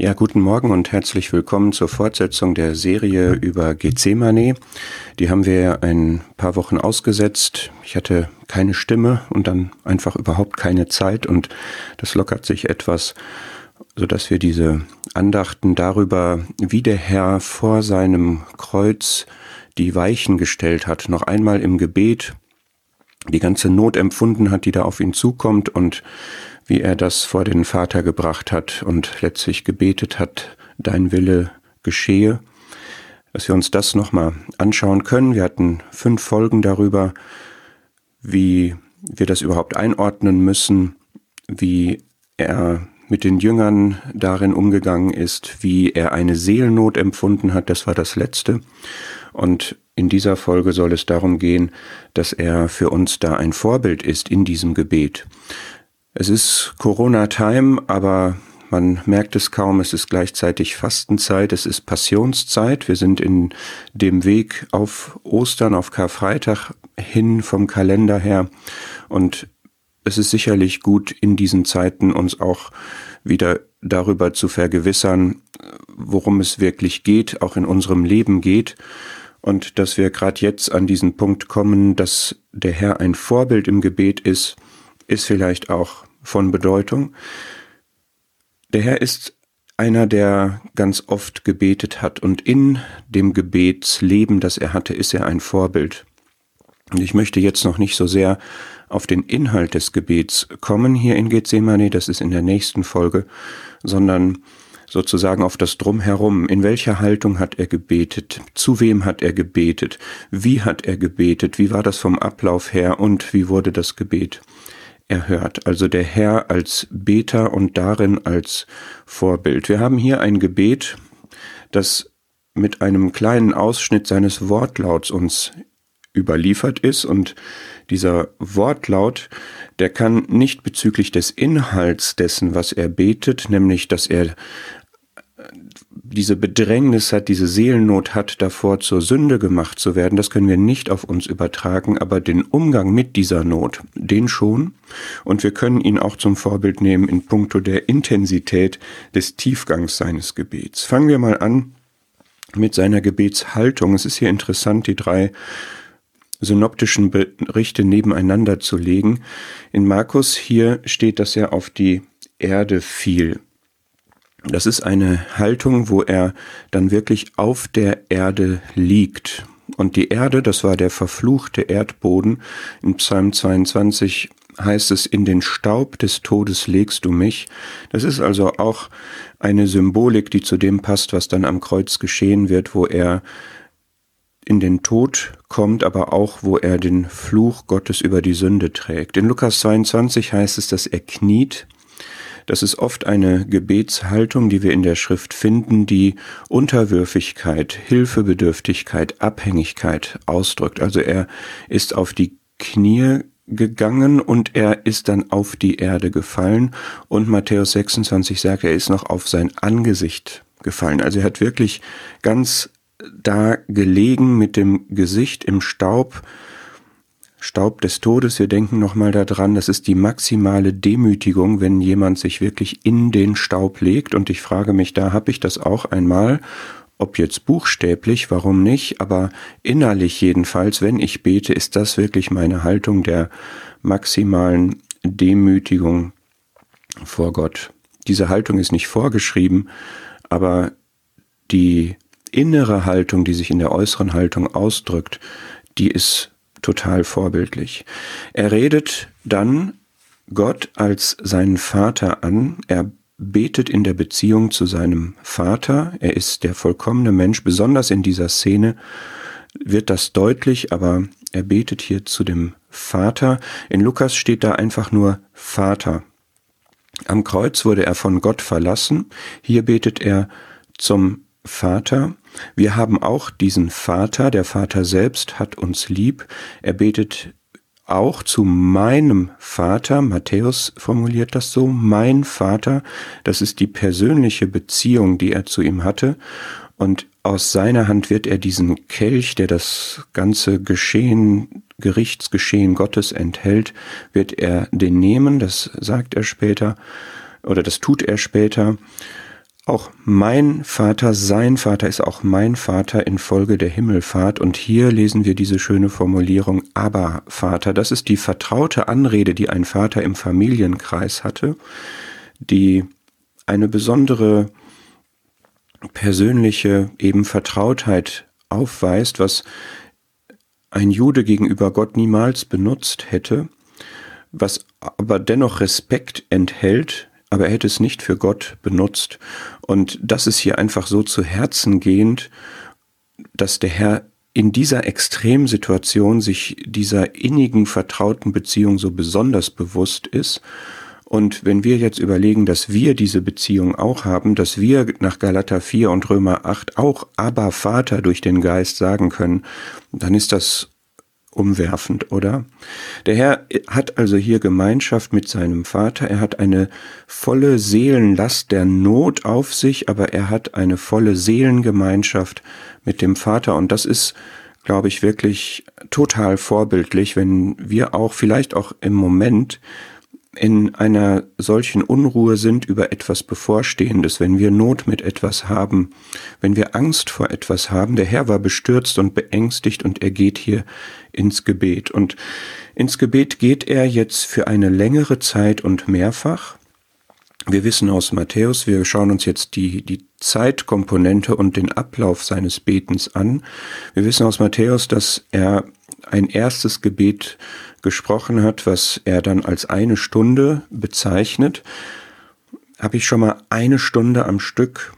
Ja, guten Morgen und herzlich willkommen zur Fortsetzung der Serie über Gethsemane. Die haben wir ein paar Wochen ausgesetzt. Ich hatte keine Stimme und dann einfach überhaupt keine Zeit und das lockert sich etwas, sodass wir diese Andachten darüber, wie der Herr vor seinem Kreuz die Weichen gestellt hat, noch einmal im Gebet die ganze Not empfunden hat, die da auf ihn zukommt und wie er das vor den Vater gebracht hat und letztlich gebetet hat, dein Wille geschehe, dass wir uns das nochmal anschauen können. Wir hatten fünf Folgen darüber, wie wir das überhaupt einordnen müssen, wie er mit den Jüngern darin umgegangen ist, wie er eine Seelennot empfunden hat, das war das letzte. Und in dieser Folge soll es darum gehen, dass er für uns da ein Vorbild ist in diesem Gebet. Es ist Corona-Time, aber man merkt es kaum, es ist gleichzeitig Fastenzeit, es ist Passionszeit. Wir sind in dem Weg auf Ostern, auf Karfreitag hin vom Kalender her. Und es ist sicherlich gut, in diesen Zeiten uns auch wieder darüber zu vergewissern, worum es wirklich geht, auch in unserem Leben geht. Und dass wir gerade jetzt an diesen Punkt kommen, dass der Herr ein Vorbild im Gebet ist, ist vielleicht auch von Bedeutung. Der Herr ist einer, der ganz oft gebetet hat und in dem Gebetsleben, das er hatte, ist er ein Vorbild. Und ich möchte jetzt noch nicht so sehr auf den Inhalt des Gebets kommen hier in Gethsemane, das ist in der nächsten Folge, sondern sozusagen auf das Drumherum. In welcher Haltung hat er gebetet? Zu wem hat er gebetet? Wie hat er gebetet? Wie war das vom Ablauf her? Und wie wurde das Gebet erhört, also der Herr als Beter und darin als Vorbild. Wir haben hier ein Gebet, das mit einem kleinen Ausschnitt seines Wortlauts uns überliefert ist und dieser Wortlaut, der kann nicht bezüglich des Inhalts dessen, was er betet, nämlich dass er diese Bedrängnis hat, diese Seelennot hat, davor zur Sünde gemacht zu werden, das können wir nicht auf uns übertragen, aber den Umgang mit dieser Not, den schon. Und wir können ihn auch zum Vorbild nehmen in puncto der Intensität des Tiefgangs seines Gebets. Fangen wir mal an mit seiner Gebetshaltung. Es ist hier interessant, die drei synoptischen Berichte nebeneinander zu legen. In Markus hier steht, dass er auf die Erde fiel. Das ist eine Haltung, wo er dann wirklich auf der Erde liegt. Und die Erde, das war der verfluchte Erdboden. In Psalm 22 heißt es, in den Staub des Todes legst du mich. Das ist also auch eine Symbolik, die zu dem passt, was dann am Kreuz geschehen wird, wo er in den Tod kommt, aber auch, wo er den Fluch Gottes über die Sünde trägt. In Lukas 22 heißt es, dass er kniet das ist oft eine Gebetshaltung, die wir in der Schrift finden, die Unterwürfigkeit, Hilfebedürftigkeit, Abhängigkeit ausdrückt. Also er ist auf die Knie gegangen und er ist dann auf die Erde gefallen und Matthäus 26 sagt, er ist noch auf sein Angesicht gefallen. Also er hat wirklich ganz da gelegen mit dem Gesicht im Staub, Staub des Todes, wir denken nochmal daran, das ist die maximale Demütigung, wenn jemand sich wirklich in den Staub legt. Und ich frage mich, da habe ich das auch einmal, ob jetzt buchstäblich, warum nicht, aber innerlich jedenfalls, wenn ich bete, ist das wirklich meine Haltung der maximalen Demütigung vor Gott. Diese Haltung ist nicht vorgeschrieben, aber die innere Haltung, die sich in der äußeren Haltung ausdrückt, die ist total vorbildlich. Er redet dann Gott als seinen Vater an. Er betet in der Beziehung zu seinem Vater. Er ist der vollkommene Mensch. Besonders in dieser Szene wird das deutlich, aber er betet hier zu dem Vater. In Lukas steht da einfach nur Vater. Am Kreuz wurde er von Gott verlassen. Hier betet er zum Vater. Wir haben auch diesen Vater, der Vater selbst hat uns lieb. Er betet auch zu meinem Vater, Matthäus formuliert das so, mein Vater, das ist die persönliche Beziehung, die er zu ihm hatte. Und aus seiner Hand wird er diesen Kelch, der das ganze Geschehen, Gerichtsgeschehen Gottes enthält, wird er den nehmen, das sagt er später, oder das tut er später auch mein Vater, sein Vater ist auch mein Vater infolge der Himmelfahrt. Und hier lesen wir diese schöne Formulierung, aber Vater. Das ist die vertraute Anrede, die ein Vater im Familienkreis hatte, die eine besondere persönliche eben Vertrautheit aufweist, was ein Jude gegenüber Gott niemals benutzt hätte, was aber dennoch Respekt enthält, aber er hätte es nicht für Gott benutzt. Und das ist hier einfach so zu Herzen gehend, dass der Herr in dieser Extremsituation sich dieser innigen, vertrauten Beziehung so besonders bewusst ist und wenn wir jetzt überlegen, dass wir diese Beziehung auch haben, dass wir nach Galater 4 und Römer 8 auch aber Vater durch den Geist sagen können, dann ist das umwerfend, oder? Der Herr hat also hier Gemeinschaft mit seinem Vater, er hat eine volle Seelenlast der Not auf sich, aber er hat eine volle Seelengemeinschaft mit dem Vater und das ist glaube ich wirklich total vorbildlich, wenn wir auch vielleicht auch im Moment in einer solchen Unruhe sind über etwas Bevorstehendes, wenn wir Not mit etwas haben, wenn wir Angst vor etwas haben. Der Herr war bestürzt und beängstigt und er geht hier ins Gebet. Und ins Gebet geht er jetzt für eine längere Zeit und mehrfach. Wir wissen aus Matthäus, wir schauen uns jetzt die, die Zeitkomponente und den Ablauf seines Betens an. Wir wissen aus Matthäus, dass er ein erstes Gebet gesprochen hat, was er dann als eine Stunde bezeichnet, habe ich schon mal eine Stunde am Stück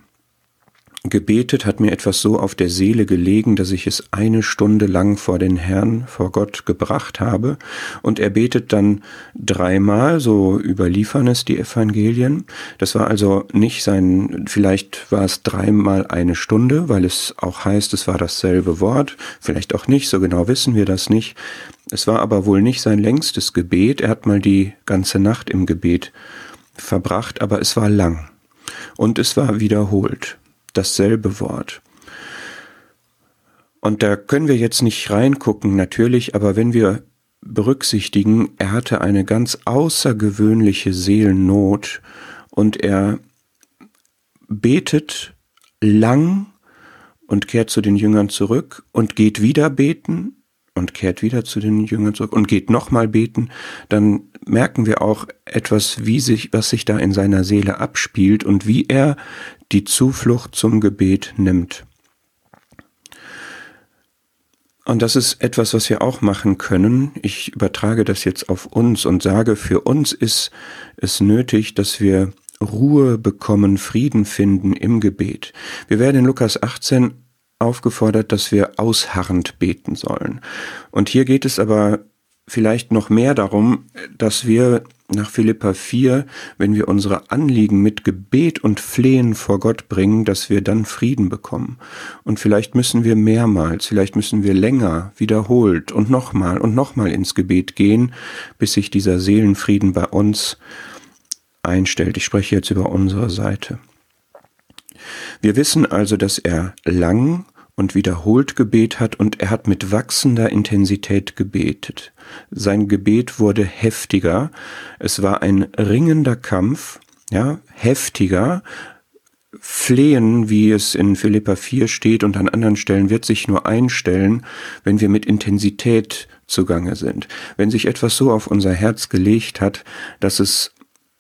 gebetet, hat mir etwas so auf der Seele gelegen, dass ich es eine Stunde lang vor den Herrn, vor Gott gebracht habe. Und er betet dann dreimal, so überliefern es die Evangelien. Das war also nicht sein, vielleicht war es dreimal eine Stunde, weil es auch heißt, es war dasselbe Wort. Vielleicht auch nicht, so genau wissen wir das nicht. Es war aber wohl nicht sein längstes Gebet. Er hat mal die ganze Nacht im Gebet verbracht, aber es war lang. Und es war wiederholt dasselbe Wort. Und da können wir jetzt nicht reingucken, natürlich, aber wenn wir berücksichtigen, er hatte eine ganz außergewöhnliche Seelennot und er betet lang und kehrt zu den Jüngern zurück und geht wieder beten und kehrt wieder zu den Jüngern zurück und geht nochmal beten, dann merken wir auch etwas, wie sich, was sich da in seiner Seele abspielt und wie er die Zuflucht zum Gebet nimmt. Und das ist etwas, was wir auch machen können. Ich übertrage das jetzt auf uns und sage, für uns ist es nötig, dass wir Ruhe bekommen, Frieden finden im Gebet. Wir werden in Lukas 18 aufgefordert, dass wir ausharrend beten sollen. Und hier geht es aber vielleicht noch mehr darum, dass wir nach Philippa 4, wenn wir unsere Anliegen mit Gebet und Flehen vor Gott bringen, dass wir dann Frieden bekommen. Und vielleicht müssen wir mehrmals, vielleicht müssen wir länger, wiederholt und nochmal und nochmal ins Gebet gehen, bis sich dieser Seelenfrieden bei uns einstellt. Ich spreche jetzt über unsere Seite. Wir wissen also, dass er lang und wiederholt Gebet hat und er hat mit wachsender Intensität gebetet. Sein Gebet wurde heftiger, es war ein ringender Kampf, ja, heftiger, Flehen, wie es in Philippa 4 steht und an anderen Stellen, wird sich nur einstellen, wenn wir mit Intensität zugange sind. Wenn sich etwas so auf unser Herz gelegt hat, dass es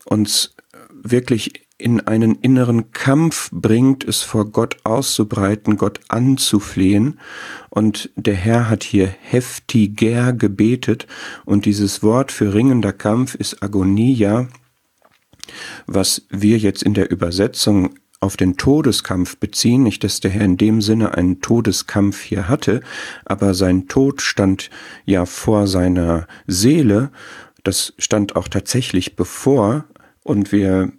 uns wirklich in einen inneren Kampf bringt, es vor Gott auszubreiten, Gott anzuflehen. Und der Herr hat hier heftiger gebetet. Und dieses Wort für ringender Kampf ist Agonia, was wir jetzt in der Übersetzung auf den Todeskampf beziehen. Nicht, dass der Herr in dem Sinne einen Todeskampf hier hatte, aber sein Tod stand ja vor seiner Seele. Das stand auch tatsächlich bevor. Und wir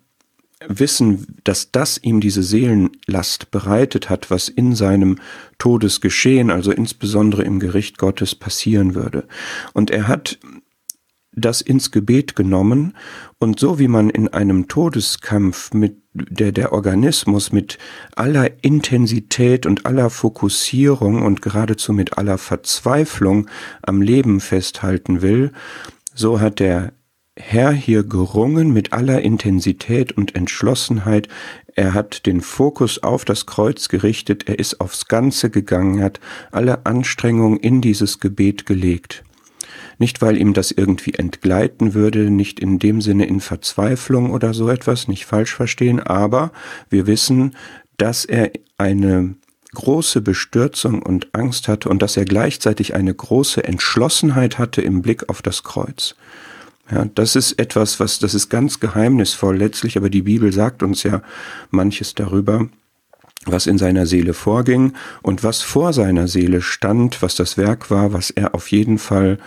wissen, dass das ihm diese Seelenlast bereitet hat, was in seinem Todesgeschehen, also insbesondere im Gericht Gottes, passieren würde. Und er hat das ins Gebet genommen und so wie man in einem Todeskampf mit der, der Organismus mit aller Intensität und aller Fokussierung und geradezu mit aller Verzweiflung am Leben festhalten will, so hat der Herr hier gerungen mit aller Intensität und Entschlossenheit. Er hat den Fokus auf das Kreuz gerichtet, er ist aufs Ganze gegangen, hat alle Anstrengungen in dieses Gebet gelegt. Nicht, weil ihm das irgendwie entgleiten würde, nicht in dem Sinne in Verzweiflung oder so etwas, nicht falsch verstehen, aber wir wissen, dass er eine große Bestürzung und Angst hatte und dass er gleichzeitig eine große Entschlossenheit hatte im Blick auf das Kreuz. Ja, das ist etwas, was, das ist ganz geheimnisvoll letztlich, aber die Bibel sagt uns ja manches darüber, was in seiner Seele vorging und was vor seiner Seele stand, was das Werk war, was er auf jeden Fall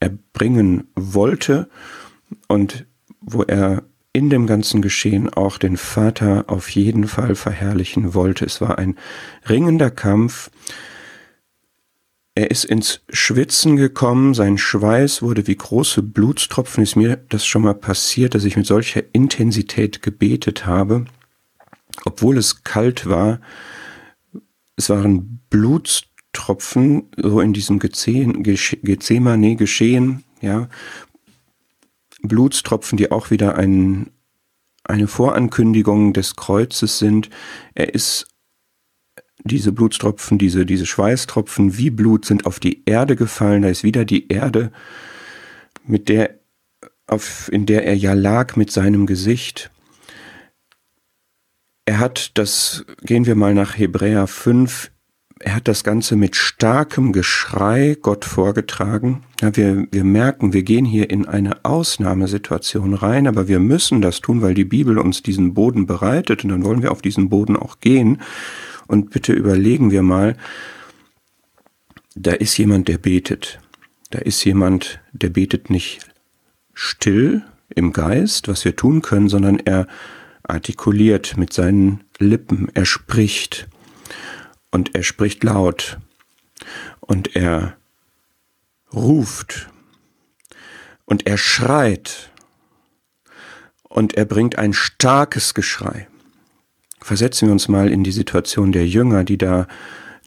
erbringen wollte und wo er in dem ganzen Geschehen auch den Vater auf jeden Fall verherrlichen wollte. Es war ein ringender Kampf. Er ist ins Schwitzen gekommen, sein Schweiß wurde wie große Blutstropfen. Ist mir das schon mal passiert, dass ich mit solcher Intensität gebetet habe, obwohl es kalt war. Es waren Blutstropfen so in diesem Gethsemane geschehen, ja, Blutstropfen, die auch wieder ein, eine Vorankündigung des Kreuzes sind. Er ist diese Blutstropfen, diese, diese Schweißtropfen wie Blut sind auf die Erde gefallen. Da ist wieder die Erde, mit der, auf, in der er ja lag mit seinem Gesicht. Er hat das, gehen wir mal nach Hebräer 5, er hat das Ganze mit starkem Geschrei Gott vorgetragen. Ja, wir, wir merken, wir gehen hier in eine Ausnahmesituation rein, aber wir müssen das tun, weil die Bibel uns diesen Boden bereitet und dann wollen wir auf diesen Boden auch gehen. Und bitte überlegen wir mal, da ist jemand, der betet. Da ist jemand, der betet nicht still im Geist, was wir tun können, sondern er artikuliert mit seinen Lippen, er spricht und er spricht laut und er ruft und er schreit und er bringt ein starkes Geschrei. Versetzen wir uns mal in die Situation der Jünger, die da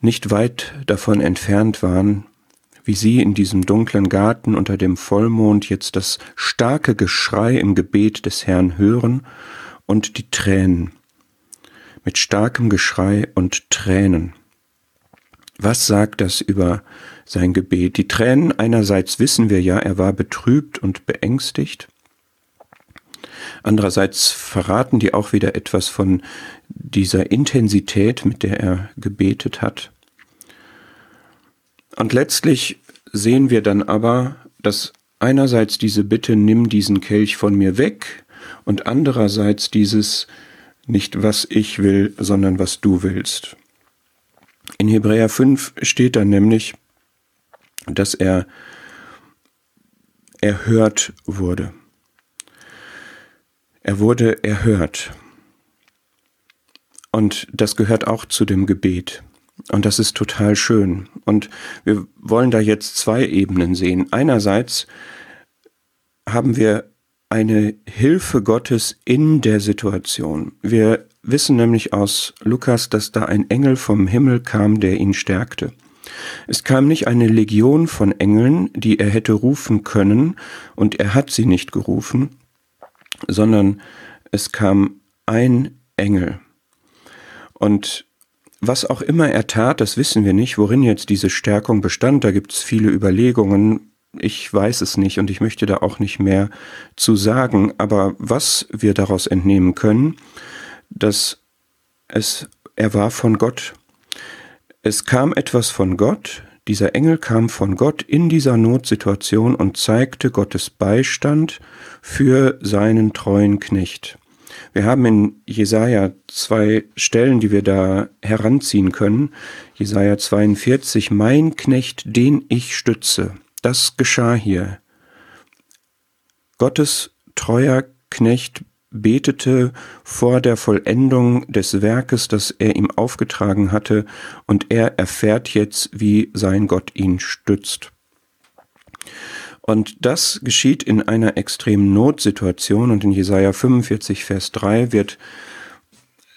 nicht weit davon entfernt waren, wie sie in diesem dunklen Garten unter dem Vollmond jetzt das starke Geschrei im Gebet des Herrn hören und die Tränen mit starkem Geschrei und Tränen. Was sagt das über sein Gebet? Die Tränen einerseits wissen wir ja, er war betrübt und beängstigt. Andererseits verraten die auch wieder etwas von dieser Intensität, mit der er gebetet hat. Und letztlich sehen wir dann aber, dass einerseits diese Bitte, nimm diesen Kelch von mir weg, und andererseits dieses nicht was ich will, sondern was du willst. In Hebräer 5 steht dann nämlich, dass er erhört wurde. Er wurde erhört. Und das gehört auch zu dem Gebet. Und das ist total schön. Und wir wollen da jetzt zwei Ebenen sehen. Einerseits haben wir eine Hilfe Gottes in der Situation. Wir wissen nämlich aus Lukas, dass da ein Engel vom Himmel kam, der ihn stärkte. Es kam nicht eine Legion von Engeln, die er hätte rufen können, und er hat sie nicht gerufen, sondern es kam ein Engel. Und was auch immer er tat, das wissen wir nicht, worin jetzt diese Stärkung bestand. Da gibt es viele Überlegungen. Ich weiß es nicht und ich möchte da auch nicht mehr zu sagen. Aber was wir daraus entnehmen können, dass es, er war von Gott. Es kam etwas von Gott, dieser Engel kam von Gott in dieser Notsituation und zeigte Gottes Beistand für seinen treuen Knecht. Wir haben in Jesaja zwei Stellen, die wir da heranziehen können. Jesaja 42, mein Knecht, den ich stütze. Das geschah hier. Gottes treuer Knecht betete vor der Vollendung des Werkes, das er ihm aufgetragen hatte, und er erfährt jetzt, wie sein Gott ihn stützt. Und das geschieht in einer extremen Notsituation und in Jesaja 45, Vers 3 wird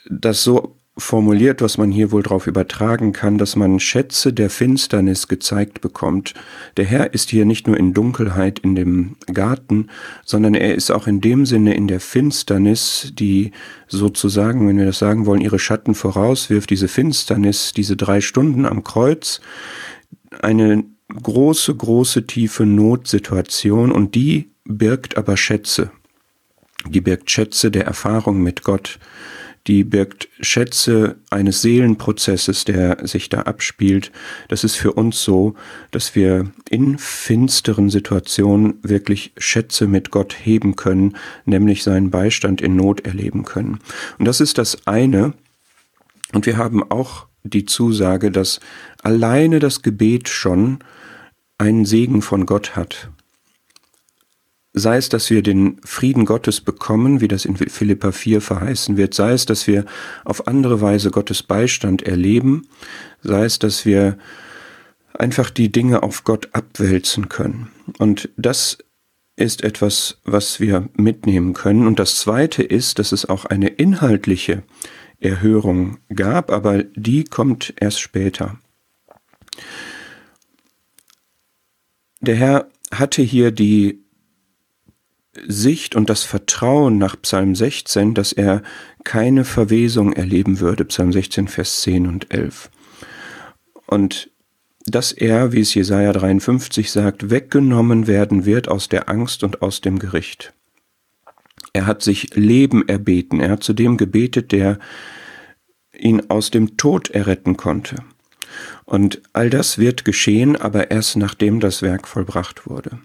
das so formuliert, was man hier wohl darauf übertragen kann, dass man Schätze der Finsternis gezeigt bekommt. Der Herr ist hier nicht nur in Dunkelheit in dem Garten, sondern er ist auch in dem Sinne in der Finsternis, die sozusagen, wenn wir das sagen wollen, ihre Schatten vorauswirft, diese Finsternis, diese drei Stunden am Kreuz, eine große, große, tiefe Notsituation und die birgt aber Schätze. Die birgt Schätze der Erfahrung mit Gott, die birgt Schätze eines Seelenprozesses, der sich da abspielt. Das ist für uns so, dass wir in finsteren Situationen wirklich Schätze mit Gott heben können, nämlich seinen Beistand in Not erleben können. Und das ist das eine. Und wir haben auch die Zusage, dass alleine das Gebet schon einen Segen von Gott hat sei es, dass wir den Frieden Gottes bekommen, wie das in Philippa 4 verheißen wird, sei es, dass wir auf andere Weise Gottes Beistand erleben, sei es, dass wir einfach die Dinge auf Gott abwälzen können. Und das ist etwas, was wir mitnehmen können. Und das Zweite ist, dass es auch eine inhaltliche Erhörung gab, aber die kommt erst später. Der Herr hatte hier die Sicht und das Vertrauen nach Psalm 16, dass er keine Verwesung erleben würde, Psalm 16, Vers 10 und 11. Und dass er, wie es Jesaja 53 sagt, weggenommen werden wird aus der Angst und aus dem Gericht. Er hat sich Leben erbeten, er hat zu dem gebetet, der ihn aus dem Tod erretten konnte. Und all das wird geschehen, aber erst nachdem das Werk vollbracht wurde.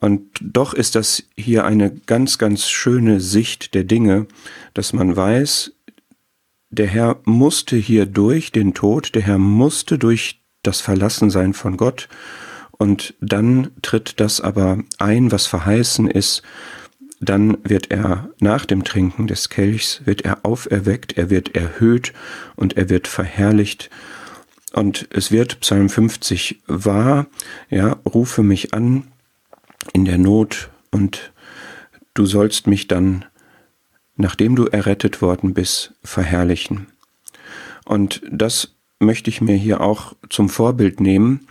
Und doch ist das hier eine ganz, ganz schöne Sicht der Dinge, dass man weiß, der Herr musste hier durch den Tod, der Herr musste durch das Verlassensein von Gott, und dann tritt das aber ein, was verheißen ist, dann wird er nach dem Trinken des Kelchs, wird er auferweckt, er wird erhöht und er wird verherrlicht. Und es wird Psalm 50 wahr, ja, rufe mich an, in der Not und du sollst mich dann, nachdem du errettet worden bist, verherrlichen. Und das möchte ich mir hier auch zum Vorbild nehmen.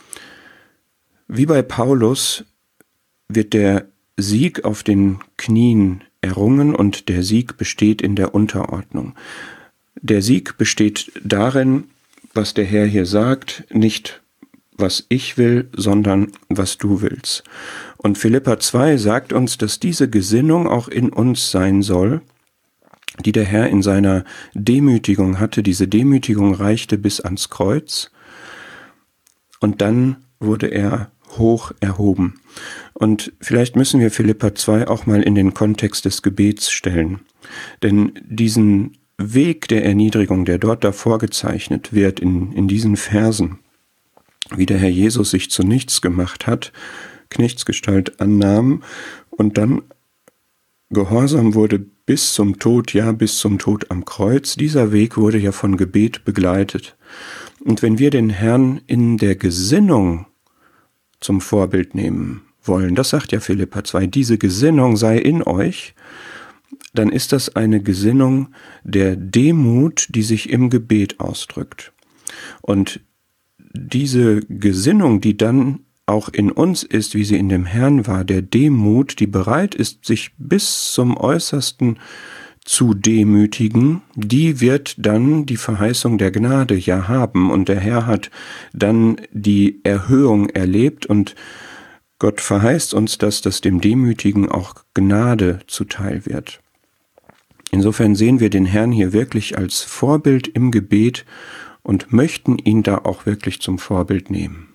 Wie bei Paulus wird der Sieg auf den Knien errungen und der Sieg besteht in der Unterordnung. Der Sieg besteht darin, was der Herr hier sagt, nicht was ich will, sondern was du willst. Und Philippa 2 sagt uns, dass diese Gesinnung auch in uns sein soll, die der Herr in seiner Demütigung hatte. Diese Demütigung reichte bis ans Kreuz und dann wurde er hoch erhoben. Und vielleicht müssen wir Philippa 2 auch mal in den Kontext des Gebets stellen. Denn diesen Weg der Erniedrigung, der dort davor gezeichnet wird in, in diesen Versen, wie der Herr Jesus sich zu nichts gemacht hat, Knechtsgestalt annahm und dann gehorsam wurde bis zum Tod, ja bis zum Tod am Kreuz. Dieser Weg wurde ja von Gebet begleitet. Und wenn wir den Herrn in der Gesinnung zum Vorbild nehmen wollen, das sagt ja Philippa 2, diese Gesinnung sei in euch, dann ist das eine Gesinnung der Demut, die sich im Gebet ausdrückt. Und diese Gesinnung, die dann auch in uns ist, wie sie in dem Herrn war, der Demut, die bereit ist, sich bis zum Äußersten zu demütigen, die wird dann die Verheißung der Gnade ja haben und der Herr hat dann die Erhöhung erlebt und Gott verheißt uns das, dass dem Demütigen auch Gnade zuteil wird. Insofern sehen wir den Herrn hier wirklich als Vorbild im Gebet und möchten ihn da auch wirklich zum Vorbild nehmen.